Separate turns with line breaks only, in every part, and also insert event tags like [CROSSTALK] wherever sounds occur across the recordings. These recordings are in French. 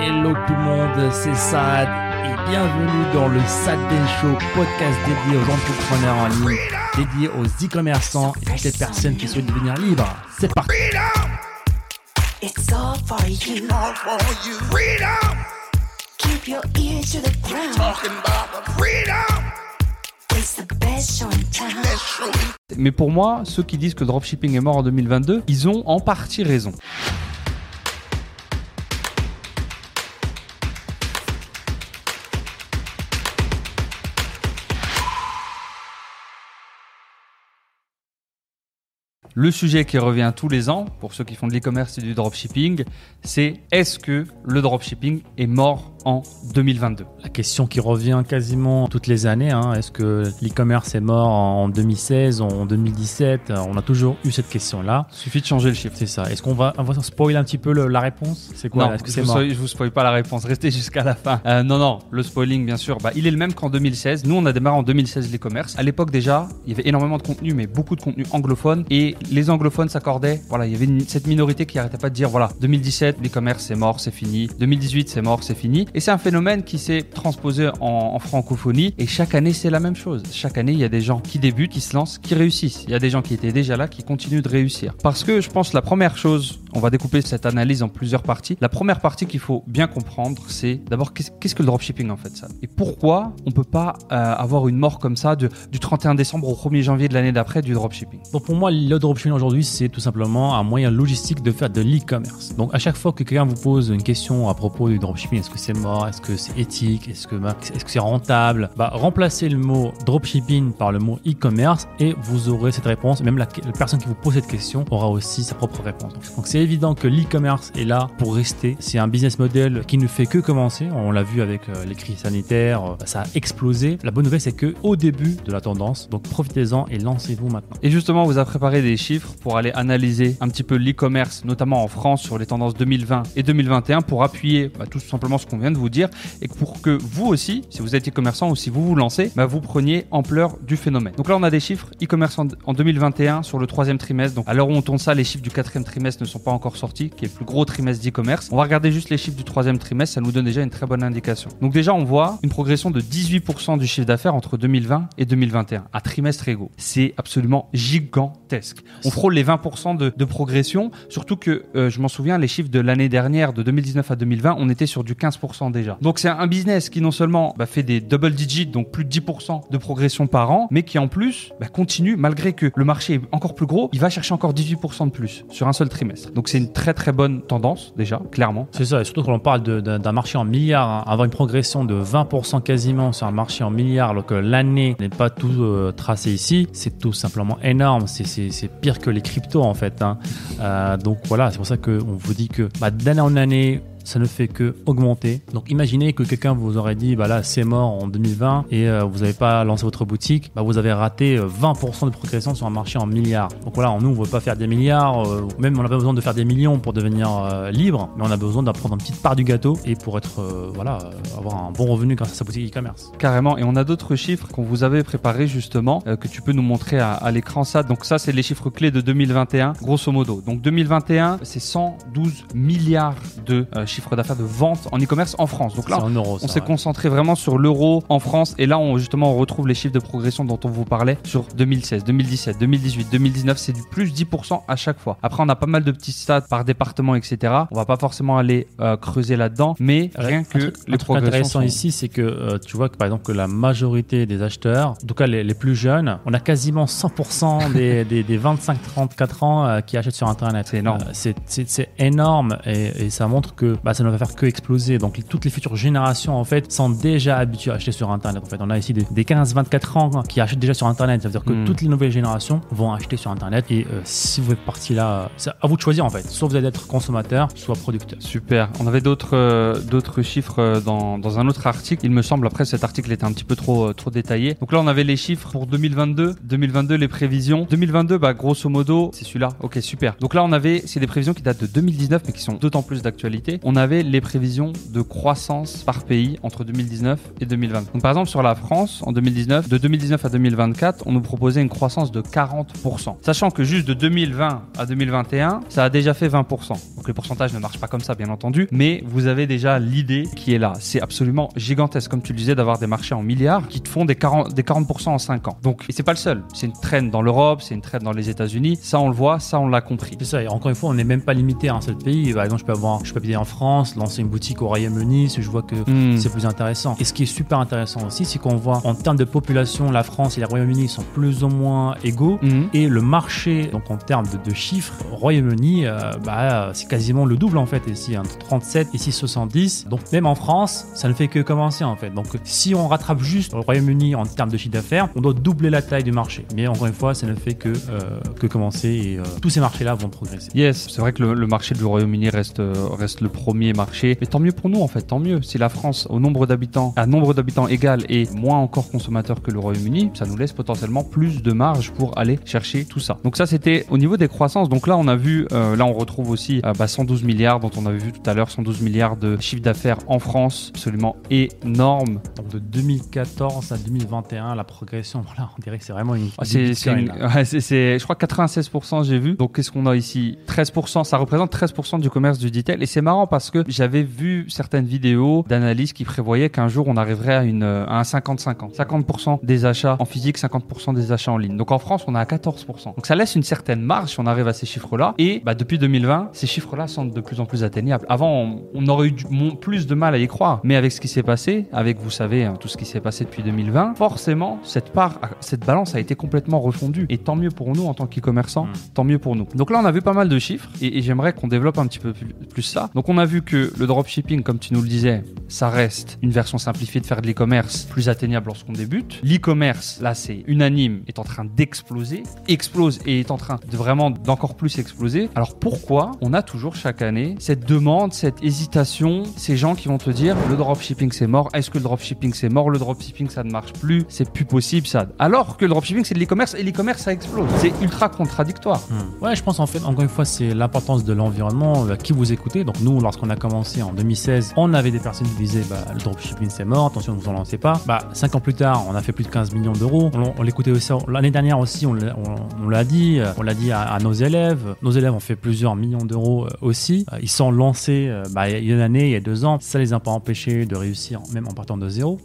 Hello tout le monde, c'est Sad et bienvenue dans le Sad Show, podcast dédié aux entrepreneurs en ligne, dédié aux e-commerçants et toutes les personnes qui souhaitent devenir libres. C'est parti.
It's all for you.
all for you. Freedom,
Keep your ear to the ground.
talking about the freedom.
It's the best show in town.
Show.
Mais pour moi, ceux qui disent que le dropshipping est mort en 2022, ils ont en partie raison. Le sujet qui revient tous les ans, pour ceux qui font de l'e-commerce et du dropshipping, c'est est-ce que le dropshipping est mort en 2022
La question qui revient quasiment toutes les années, hein, est-ce que l'e-commerce est mort en 2016, en 2017 On a toujours eu cette question-là.
Suffit de changer le chiffre.
C'est ça. Est-ce qu'on va, on va spoiler un petit peu le- la réponse? C'est quoi
non,
Est-ce que
je
c'est mort?
je vous spoil pas la réponse. Restez jusqu'à la fin. Euh, non, non, le spoiling, bien sûr, bah, il est le même qu'en 2016. Nous, on a démarré en 2016 l'e-commerce. À l'époque, déjà, il y avait énormément de contenu, mais beaucoup de contenu anglophone. Et les anglophones s'accordaient. Voilà, il y avait une- cette minorité qui arrêtait pas de dire voilà, 2017, l'e-commerce, c'est mort, c'est fini. 2018, c'est mort, c'est fini. Et c'est un phénomène qui s'est transposé en, en francophonie. Et chaque année, c'est la même chose. Chaque année, il y a des gens qui débutent, qui se lancent, qui réussissent. Il y a des gens qui étaient déjà là, qui continuent de réussir. Parce que je pense la première chose, on va découper cette analyse en plusieurs parties. La première partie qu'il faut bien comprendre, c'est d'abord qu'est-ce que le dropshipping en fait ça? Et pourquoi on peut pas euh, avoir une mort comme ça du 31 décembre au 1er janvier de l'année d'après du dropshipping?
Donc pour moi, le dropshipping aujourd'hui, c'est tout simplement un moyen logistique de faire de l'e-commerce. Donc à chaque fois que quelqu'un vous pose une question à propos du dropshipping, est-ce que c'est mort, est-ce que c'est éthique, est-ce que bah, est-ce c'est rentable, bah remplacez le mot dropshipping par le mot e-commerce et vous aurez cette réponse. Même la, la personne qui vous pose cette question aura aussi sa propre réponse. Donc c'est évident que l'e-commerce est là pour rester. C'est un business model qui ne fait que commencer. On l'a vu avec euh, les crises sanitaires, euh, ça a explosé. La bonne nouvelle, c'est que au début de la tendance, donc profitez-en et lancez-vous maintenant.
Et justement, on vous a préparé des chiffres pour aller analyser un petit peu l'e-commerce, notamment en France, sur les tendances 2020 et 2021, pour appuyer bah, tout simplement ce qu'on vient de vous dire, et pour que vous aussi, si vous êtes e-commerçant ou si vous vous lancez, bah, vous preniez ampleur du phénomène. Donc là, on a des chiffres e-commerce en, en 2021 sur le troisième trimestre. Donc à l'heure où on tourne ça, les chiffres du quatrième trimestre ne sont pas encore sortis, qui est le plus gros trimestre d'e-commerce. On va regarder juste les chiffres du troisième trimestre, ça nous donne déjà une très bonne indication. Donc déjà, on voit une progression de 18% du chiffre d'affaires entre 2020 et 2021, à trimestre égaux. C'est absolument gigantesque. On frôle les 20% de, de progression, surtout que euh, je m'en souviens, les chiffres de l'année dernière, de 2019 à 2020, on était sur du 15% déjà. Donc c'est un business qui non seulement bah, fait des double digits, donc plus de 10% de progression par an, mais qui en plus bah, continue, malgré que le marché est encore plus gros, il va chercher encore 18% de plus sur un seul trimestre. Donc c'est une très très bonne tendance déjà, clairement.
C'est ça, et surtout quand on parle d'un marché en milliards, hein, avoir une progression de 20% quasiment sur un marché en milliards, alors que l'année n'est pas tout euh, tracé ici, c'est tout simplement énorme. C'est pire que les cryptos en fait. hein. Euh, donc voilà, c'est pour ça qu'on vous dit que bah, d'année en année, ça ne fait que augmenter. Donc imaginez que quelqu'un vous aurait dit, bah là c'est mort en 2020 et euh, vous n'avez pas lancé votre boutique, bah vous avez raté euh, 20% de progression sur un marché en milliards. Donc voilà, nous on ne veut pas faire des milliards, euh, même on n'a pas besoin de faire des millions pour devenir euh, libre, mais on a besoin d'apprendre une petite part du gâteau et pour être, euh, voilà, euh, avoir un bon revenu grâce à sa boutique e-commerce.
Carrément, et on a d'autres chiffres qu'on vous avait préparés justement, euh, que tu peux nous montrer à, l'écran ça. Donc ça, c'est les chiffres clés de 2021, grosso modo. Donc 2021, c'est 112 milliards de euh, chiffre d'affaires de vente en e-commerce en France. Donc là,
C'est en euros.
on s'est
ouais.
concentré vraiment sur l'euro en France et là on justement on retrouve les chiffres de progression dont on vous parlait sur 2016, 2017, 2018, 2019, c'est du plus 10% à chaque fois. Après on a pas mal de petits stats par département etc. On va pas forcément aller euh, creuser là-dedans, mais rien que
truc-
les progressions
intéressant
sont-
ici, c'est que euh, tu vois que par exemple que la majorité des acheteurs, en tout cas les, les plus jeunes, on a quasiment 100% [LAUGHS] des, des, des 25-34 ans euh, qui achètent sur Internet.
C'est énorme.
C'est- énorme et, et ça montre que bah, ça ne va faire que exploser. Donc toutes les futures générations en fait sont déjà habituées à acheter sur Internet. En fait, on a ici des, des 15-24 ans qui achètent déjà sur Internet. Ça veut dire que
Hmm.
toutes les nouvelles générations vont acheter sur Internet. Et euh, si vous êtes parti là, c'est à vous de choisir en fait. Soit vous allez être consommateur, soit producteur.
Super. On avait d'autres euh, d'autres chiffres euh, dans, dans un autre article. Il me semble après cet article était un petit peu trop euh, trop détaillé. Donc là on avait les chiffres pour 2022, 2022 les prévisions. 2022 bah grosso modo c'est celui-là. Ok super. Donc là on avait c'est des prévisions qui datent de 2019 mais qui sont d'autant plus d'actualité. On avait les prévisions de croissance par pays entre 2019 et 2020. Donc par exemple sur la France, en 2019, de 2019 à 2024, on nous proposait une croissance de 40%. Sachant que juste de 2020 à 2021, ça a déjà fait 20%. Donc les pourcentages ne marchent pas comme ça, bien entendu, mais vous avez déjà l'idée qui est là. C'est absolument gigantesque, comme tu le disais, d'avoir des marchés en milliards qui te font des 40%, des 40% en 5 ans. Donc, et c'est pas le seul. C'est une traîne dans l'Europe, c'est une traîne dans les États-Unis. Ça, on le voit, ça, on l'a compris.
C'est ça, et encore une fois, on n'est même pas limité à un seul pays. Par exemple, je peux avoir, je peux en France, lancer une boutique au Royaume-Uni, si je vois que
Hmm.
c'est plus intéressant. Et ce qui est super intéressant aussi, c'est qu'on voit en termes de population, la France et le Royaume-Uni sont plus ou moins égaux.
Mhm.
Et le marché, donc en termes de, de chiffres, au Royaume-Uni, euh, bah, c'est quasiment le double en fait. Ici, entre 37 et 670. Donc même en France, ça ne fait que commencer en fait. Donc si on rattrape juste le Royaume-Uni en termes de chiffre d'affaires, on doit doubler la taille du marché. Mais encore une fois, ça ne fait que, euh, que commencer et euh, tous ces marchés-là vont progresser.
Yes, c'est vrai que le, le marché du Royaume-Uni reste, reste le premier marché. Mais tant mieux pour nous, en fait, tant mieux. Si la France, au nombre d'habitants, à nombre d'habitants égal et moins encore consommateur que le Royaume-Uni, ça nous laisse potentiellement plus de marge pour aller chercher tout ça. Donc ça, c'était au niveau des croissances. Donc là, on a vu, euh, là, on retrouve aussi euh, bah, 112 milliards dont on avait vu tout à l'heure, 112 milliards de chiffre d'affaires en France, absolument énorme.
Donc de 2014 à 2021, la progression, [LAUGHS] voilà, on dirait que c'est vraiment une.
Ah, C'est, une- [LAUGHS] ouais, je crois 96% j'ai vu. Donc qu'est-ce qu'on a ici? 13%, ça représente 13% du commerce du detail. Et c'est marrant parce que j'avais vu certaines vidéos d'analyse qui prévoyaient qu'un jour on arriverait à, une, à un 50-50. 50% des achats en physique, 50% des achats en ligne. Donc en France, on est à 14%. Donc ça laisse une certaine marge si on arrive à ces chiffres-là. Et bah, depuis 2020, ces chiffres-là sont de plus en plus atteignables. Avant, on, on aurait eu du- plus de mal à y croire. Mais avec ce qui s'est passé, avec, vous savez, hein, tout ce qui s'est passé depuis 2020, forcément, cette part, cette balance a été complètement refondue. Et tant mieux pour nous en tant qu'e-commerçants,
Mm.
tant mieux pour nous. Donc là, on a vu pas mal de chiffres et, et j'aimerais qu'on développe un petit peu plus, plus ça. Donc on a vu que le dropshipping, comme tu nous le disais, ça reste une version simplifiée de faire de l'e-commerce plus atteignable lorsqu'on débute. L'e-commerce, là, c'est unanime, est en train d'exploser, explose et est en train de vraiment d'encore plus exploser. Alors pourquoi on a toujours chaque année cette demande, cette hésitation, ces gens qui vont te dire le dropshipping c'est mort, est-ce que le dropshipping c'est mort, le dropshipping ça ne marche plus, c'est plus possible ça. Alors que le dropshipping c'est de l'e-commerce et l'e-commerce ça explose. C'est ultra contradictoire.
Hmm. Ouais, je pense en fait, encore une fois, c'est l'importance de l'environnement, euh, qui vous écoutez. Donc nous, lorsqu'on a commencé en 2016, on avait des personnes qui disaient, bah, le dropshipping c'est mort, attention, ne vous en lancez pas. Bah, cinq ans plus tard, on a fait plus de 15 millions d'euros. On, on l'écoutait aussi l'année dernière aussi, on l'a dit, on l'a dit à, à nos élèves. Nos élèves ont fait plusieurs millions d'euros euh, aussi. Euh, Ils sont lancés euh, bah, il y a une année, il y a deux ans. Ça les a pas empêchés de réussir, même en partant de zéro.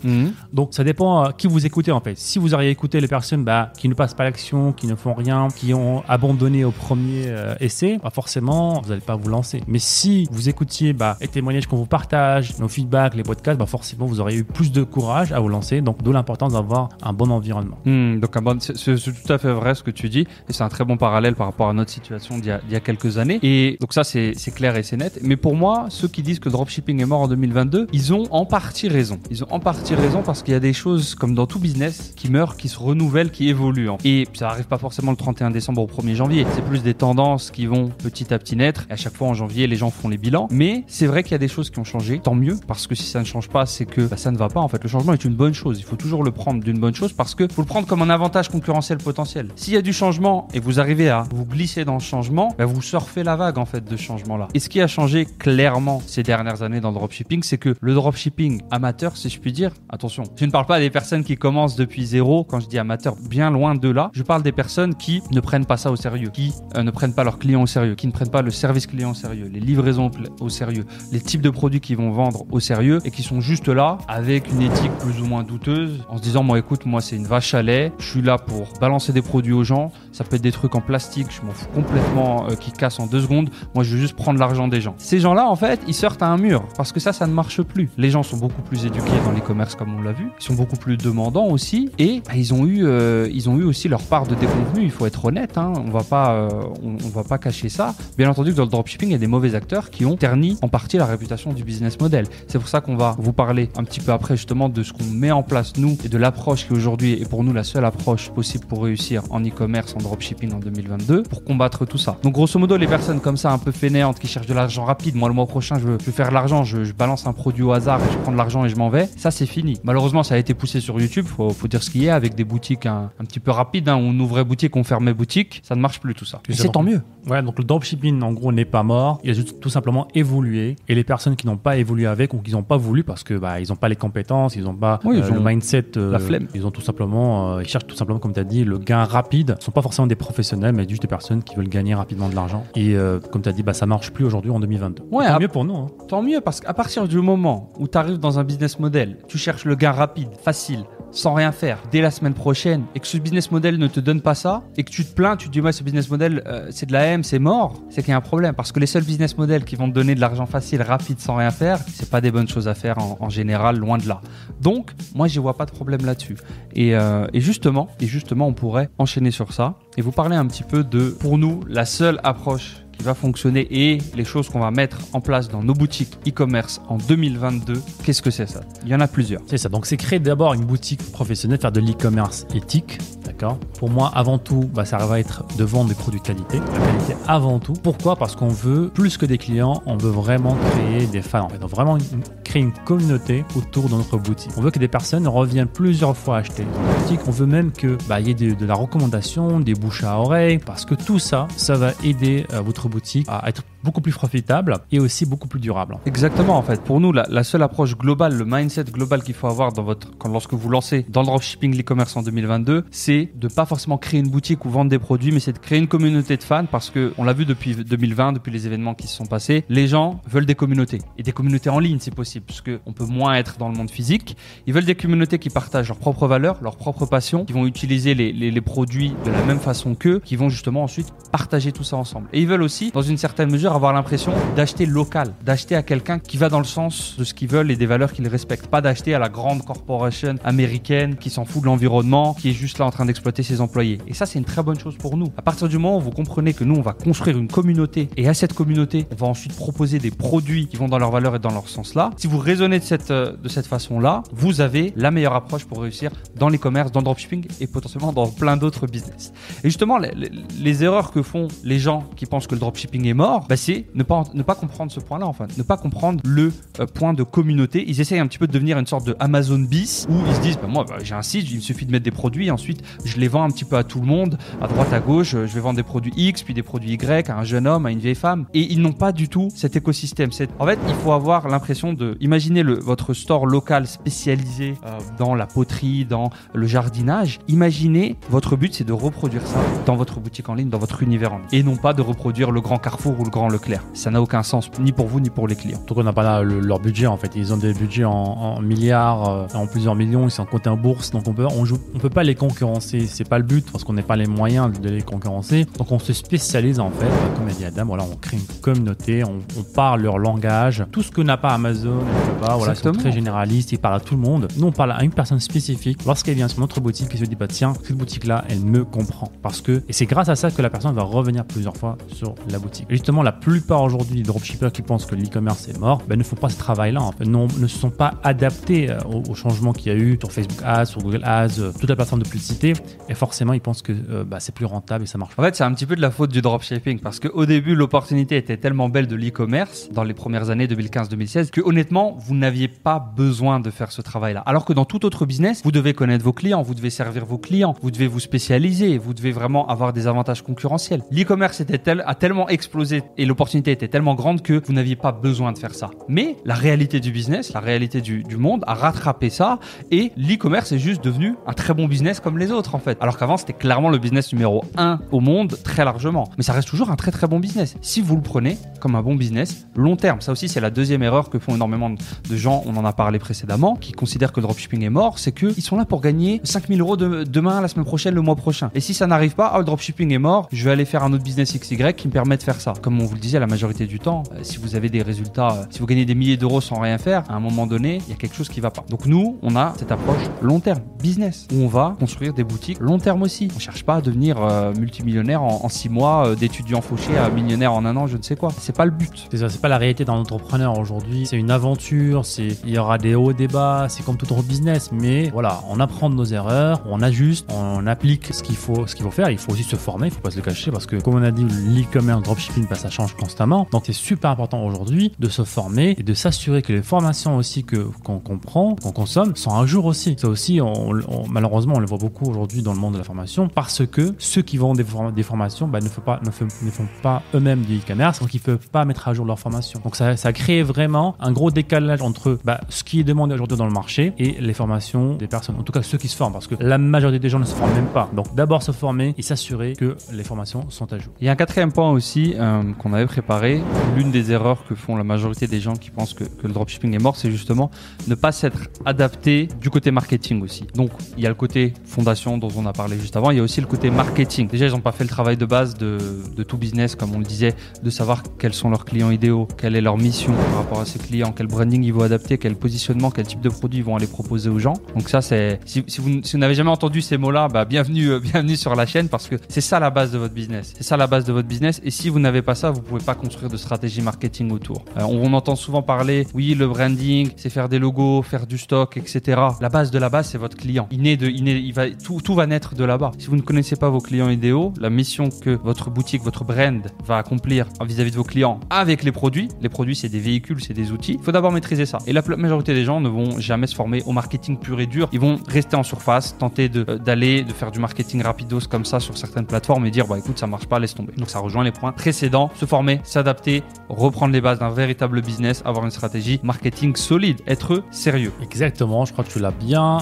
Donc ça dépend qui vous écoutez en fait. Si vous auriez écouté les personnes bah, qui ne passent pas l'action, qui ne font rien, qui ont abandonné au premier euh, essai, bah, forcément vous n'allez pas vous lancer. Mais si vous écoutiez bah, les témoignages qu'on vous partage, nos feedbacks, les podcasts, bah, forcément vous auriez eu plus de courage à vous lancer. Donc d'où l'importance d'avoir un bon environnement.
Hmm, donc c'est tout à fait vrai ce que tu dis. Et c'est un très bon parallèle par rapport à notre situation d'il y, a- quelques années. Et donc ça c'est clair et c'est net. Mais pour moi ceux qui disent que dropshipping est mort en 2022 ils ont en partie raison. Ils ont en partie raison parce qu'il y a des choses comme dans tout business qui meurent qui se renouvellent qui évoluent en- et ça arrive pas forcément le 31 décembre au 1er janvier. C'est plus des tendances qui vont petit à petit naître. Et à chaque fois en janvier les gens font les bilans. mais c'est vrai qu'il y a des choses qui ont changé. Tant mieux parce que si ça ne change pas c'est que bah, ça ne va pas en fait. Le changement est une bonne chose. Il faut toujours le prendre d'une bonne chose parce que faut le prendre comme un avantage concurrentiel potentiel. S'il y a du changement et vous arrivez à vous glisser dans ce changement bah, vous surfez la vague en fait de changement là et ce qui a changé clairement ces dernières années dans le dropshipping c'est que le dropshipping amateur si je puis dire attention je ne parle pas des personnes qui commencent depuis zéro. Quand je dis amateur bien loin de là je parle des personnes qui ne prennent pas ça au sérieux qui euh, ne prennent pas leurs clients au sérieux qui ne prennent pas le service client au sérieux les livraisons au sérieux. Les types de produits qu'ils vont vendre au sérieux et qui sont juste là avec une éthique plus ou moins douteuse en se disant moi écoute moi c'est une vache à lait je suis là pour balancer des produits aux gens ça peut être des trucs en plastique je m'en fous complètement euh, qui cassent en deux secondes moi je veux juste prendre l'argent des gens. Ces gens là en fait ils sortent à un mur parce que ça ça ne marche plus. Les gens sont beaucoup plus éduqués dans les commerces comme on l'a vu. Ils sont beaucoup plus demandants aussi et bah, ils ont eu euh, ils ont eu aussi leur part de déconvenu il faut être honnête hein. on va pas euh, on, on va pas cacher ça. Bien entendu que dans le dropshipping il y a des mauvais acteurs qui ont terni en partie la réputation du business model. C'est pour ça qu'on va vous parler un petit peu après justement de ce qu'on met en place nous et de l'approche qui aujourd'hui est pour nous la seule approche possible pour réussir en e-commerce en dropshipping en 2022 pour combattre tout ça. Donc grosso modo les personnes comme ça un peu fainéantes qui cherchent de l'argent rapide moi le mois prochain je veux, je veux faire de l'argent je, je balance un produit au hasard et je prends de l'argent et je m'en vais ça c'est fini. Malheureusement ça a été poussé sur YouTube faut, faut dire ce qu'il y a avec des boutiques un, un petit peu rapides hein, où on ouvrait boutique on fermait boutique ça ne marche plus tout ça. Et c'est tant mieux.
Ouais, donc le dropshipping, en gros, n'est pas mort. Il a juste tout simplement évolué évolué et les personnes qui n'ont pas évolué avec ou qui n'ont pas voulu parce que bah ils n'ont pas les compétences, ils n'ont pas
Oui, ils
euh, le mindset, euh,
la flemme.
Ils ont tout simplement, euh, ils cherchent tout simplement, comme tu as dit, le gain rapide. Ce sont pas forcément des professionnels, mais juste des personnes qui veulent gagner rapidement de l'argent. Et comme tu as dit, bah ça marche plus aujourd'hui en 2022.
Ouais,
Tant mieux pour nous. hein.
Tant mieux, parce qu'à partir du moment où tu arrives dans un business model, tu cherches le gain rapide, facile, sans rien faire, dès la semaine prochaine, et que ce business model ne te donne pas ça, et que tu te plains, tu te dis, ouais, ce business model, euh, c'est de la M, c'est mort, c'est qu'il y a un problème. Parce que les seuls business models qui vont te donner de l'argent facile, rapide, sans rien faire, c'est pas des bonnes choses à faire en, général, loin de là. Donc, moi, je vois pas de problème là-dessus. Et, euh, et justement, et justement, on pourrait enchaîner sur ça et vous parler un petit peu de, pour nous, la seule approche va fonctionner et les choses qu'on va mettre en place dans nos boutiques e-commerce en 2022. Qu'est-ce que c'est ça? Il y en a plusieurs.
C'est ça. Donc, c'est créer d'abord une boutique professionnelle, faire de l'e-commerce éthique. D'accord? Pour moi, avant tout, bah, ça va être de vendre des produits de qualité. La qualité avant tout. Pourquoi? Parce qu'on veut, plus que des clients, on veut vraiment créer des fans. En fait, on veut vraiment une- une communauté autour de notre boutique. On veut que des personnes reviennent plusieurs fois acheter la boutique. On veut même que bah, y ait de, de la recommandation, des bouches à oreille, parce que tout ça, ça va aider euh, votre boutique à être beaucoup plus profitable et aussi beaucoup plus durable.
Exactement, en fait. Pour nous, la, seule approche globale, le mindset global qu'il faut avoir dans votre, quand, lorsque vous lancez dans le dropshipping, l'e-commerce en 2022, c'est de pas forcément créer une boutique ou vendre des produits, mais c'est de créer une communauté de fans parce que on l'a vu depuis 2020, depuis les événements qui se sont passés, les gens veulent des communautés et des communautés en ligne si possible, puisque on peut moins être dans le monde physique. Ils veulent des communautés qui partagent leurs propres valeurs, leurs propres passions, qui vont utiliser les- les produits de la même façon qu'eux, qui vont justement ensuite partager tout ça ensemble. Et ils veulent aussi, dans une certaine mesure, avoir l'impression d'acheter local, d'acheter à quelqu'un qui va dans le sens de ce qu'ils veulent et des valeurs qu'ils respectent, pas d'acheter à la grande corporation américaine qui s'en fout de l'environnement, qui est juste là en train d'exploiter ses employés. Et ça, c'est une très bonne chose pour nous. À partir du moment où vous comprenez que nous, on va construire une communauté et à cette communauté, on va ensuite proposer des produits qui vont dans leurs valeurs et dans leur sens là. Si vous raisonnez de cette, euh, de cette façon-là, vous avez la meilleure approche pour réussir dans l'e-commerce, dans le dropshipping et potentiellement dans plein d'autres business. Et justement, les, les- les erreurs que font les gens qui pensent que le dropshipping est mort, bah, c'est ne pas, ne pas comprendre ce point-là, enfin, ne pas comprendre le euh, point de communauté. Ils essayent un petit peu de devenir une sorte de Amazon bis où ils se disent, bah, moi, bah, j'ai un site, il me suffit de mettre des produits, ensuite, je les vends un petit peu à tout le monde, à droite, à gauche, euh, je vais vendre des produits X, puis des produits Y à un jeune homme, à une vieille femme. Et ils n'ont pas du tout cet écosystème. En fait, il faut avoir l'impression de, imaginez votre store local spécialisé euh, dans la poterie, dans le jardinage. Imaginez, votre but, c'est de reproduire ça dans votre boutique en ligne, dans votre univers en ligne. Et non pas de reproduire le grand Carrefour ou le grand Leclerc. Ça n'a aucun sens, ni pour vous, ni pour les clients.
Donc on n'a pas là le- leur budget en fait. Ils ont des budgets en, en milliards, euh, en plusieurs millions. Ils sont cotés en bourse. Donc on peut on, joue, on peut pas les concurrencer. C'est pas le but parce qu'on n'a pas les moyens de les concurrencer. Donc on se spécialise en fait. Comme a dit Adam, voilà, on crée une communauté. On, on parle leur langage. Tout ce que n'a pas Amazon, Alibaba, voilà, ils sont très généralistes. Ils parlent à tout le monde. Nous on parle à une personne spécifique. Lorsqu'elle vient sur notre boutique, elle se dit bah tiens cette boutique là, elle me comprend parce que et c'est grâce à ça que la personne va revenir plusieurs fois sur la boutique. Et justement, la plupart aujourd'hui des dropshippers qui pensent que l'e-commerce est mort, ben, ne font pas ce travail-là. En fait. Non, ne se sont pas adaptés euh, au, au changement qu'il y a eu sur Facebook Ads, sur Google Ads, euh, toute la plateforme de publicité. Et forcément, ils pensent que euh, bah, c'est plus rentable et ça marche
En fait, c'est un petit peu de la faute du dropshipping parce qu'au début, l'opportunité était tellement belle de l'e-commerce dans les premières années 2015-2016 que honnêtement, vous n'aviez pas besoin de faire ce travail-là. Alors que dans tout autre business, vous devez connaître vos clients, vous devez servir vos clients, vous devez vous spécialiser, vous devez vraiment avoir des avantages concurrentiels. L'e-commerce tel, a tellement explosé et l'opportunité était tellement grande que vous n'aviez pas besoin de faire ça. Mais la réalité du business, la réalité du, monde a rattrapé ça et l'e-commerce est juste devenu un très bon business comme les autres en fait. Alors qu'avant, c'était clairement le business numéro un au monde très largement. Mais ça reste toujours un très très bon business. Si vous le prenez comme un bon business long terme, ça aussi c'est la deuxième erreur que font énormément de gens, on en a parlé précédemment, qui considèrent que le dropshipping est mort, c'est qu'ils sont là pour gagner 5000 euros de- demain, la semaine prochaine, le mois prochain. Et si ça n'arrive pas, ah, le dropshipping est mort, je vais aller faire un autre business XY qui me permet de faire ça. Vous le disait, la majorité du temps, euh, si vous avez des résultats, euh, si vous gagnez des milliers d'euros sans rien faire, à un moment donné, il y a quelque chose qui va pas. Donc nous, on a cette approche long terme, business, où on va construire des boutiques long terme aussi. On cherche pas à devenir euh, multimillionnaire en, six mois, euh, d'étudiant fauché à millionnaire en un an, je ne sais quoi. C'est pas le but.
C'est ça, c'est pas la réalité d'un entrepreneur aujourd'hui. C'est une aventure c'est il y aura des hauts des bas, c'est comme tout autre business, mais voilà, on apprend de nos erreurs, on ajuste, on applique ce qu'il faut, ce qu'il faut faire. Il faut aussi se former, il faut pas se le cacher parce que comme on a dit, l'e-commerce, dropshipping, bah, ça constamment. Donc c'est super important aujourd'hui de se former et de s'assurer que les formations aussi que qu'on comprend, qu'on consomme, sont à jour aussi. Ça aussi, on, on- malheureusement, on le voit beaucoup aujourd'hui dans le monde de la formation parce que ceux qui vendent des formations bah, ne, font pas, ne, font, ne font pas eux-mêmes du e-commerce, donc ils ne peuvent pas mettre à jour leur formation. Donc ça, ça crée vraiment un gros décalage entre bah, ce qui est demandé aujourd'hui dans le marché et les formations des personnes, en tout cas ceux qui se forment, parce que la majorité des gens ne se forment même pas. Donc d'abord se former et s'assurer que les formations sont à jour.
Il y a un quatrième point aussi euh, qu'on avait préparé. L'une des erreurs que font la majorité des gens qui pensent que, le dropshipping est mort, c'est justement ne pas s'être adapté du côté marketing aussi. Donc il y a le côté fondation dont on a parlé juste avant, il y a aussi le côté marketing. Déjà, ils n'ont pas fait le travail de base de, tout business, comme on le disait, de savoir quels sont leurs clients idéaux, quelle est leur mission par rapport à ces clients, quel branding ils vont adapter, quel positionnement, quel type de produit ils vont aller proposer aux gens. Donc ça, c'est si, si vous, si vous n'avez jamais entendu ces mots-là, bah, bienvenue, euh, bienvenue sur la chaîne parce que c'est ça la base de votre business. C'est ça la base de votre business. Et si vous n'avez pas ça, vous pouvez pas construire de stratégie marketing autour. Euh, on, entend souvent parler, oui, le branding, c'est faire des logos, faire du stock, etc. La base de la base, c'est votre client. Il naît de, il naît, il va, tout, tout va naître de là-bas. Si vous ne connaissez pas vos clients idéaux, la mission que votre boutique, votre brand va accomplir vis-à-vis de vos clients avec les produits, les produits, c'est des véhicules, c'est des outils. Il faut d'abord maîtriser ça. Et la majorité des gens ne vont jamais se former au marketing pur et dur. Ils vont rester en surface, tenter euh, d'aller, de faire du marketing rapidos comme ça sur certaines plateformes et dire, bah écoute, ça marche pas, laisse tomber. Donc ça rejoint les points précédents. Former, s'adapter, reprendre les bases d'un véritable business, avoir une stratégie marketing solide, être sérieux.
Exactement, je crois que tu l'as bien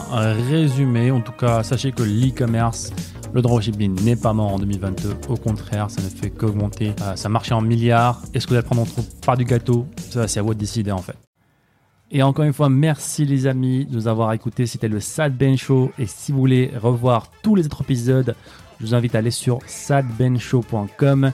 résumé. En tout cas, sachez que l'e-commerce, le dropshipping n'est pas mort en 2022. Au contraire, ça ne fait qu'augmenter. Euh, ça marchait en milliards. Est-ce que vous allez prendre entre part du gâteau? Ça, c'est à vous de décider en fait. Et encore une fois, merci les amis de nous avoir écoutés. C'était le Sad Ben Show. Et si vous voulez revoir tous les autres épisodes, je vous invite à aller sur sadbenshow.com.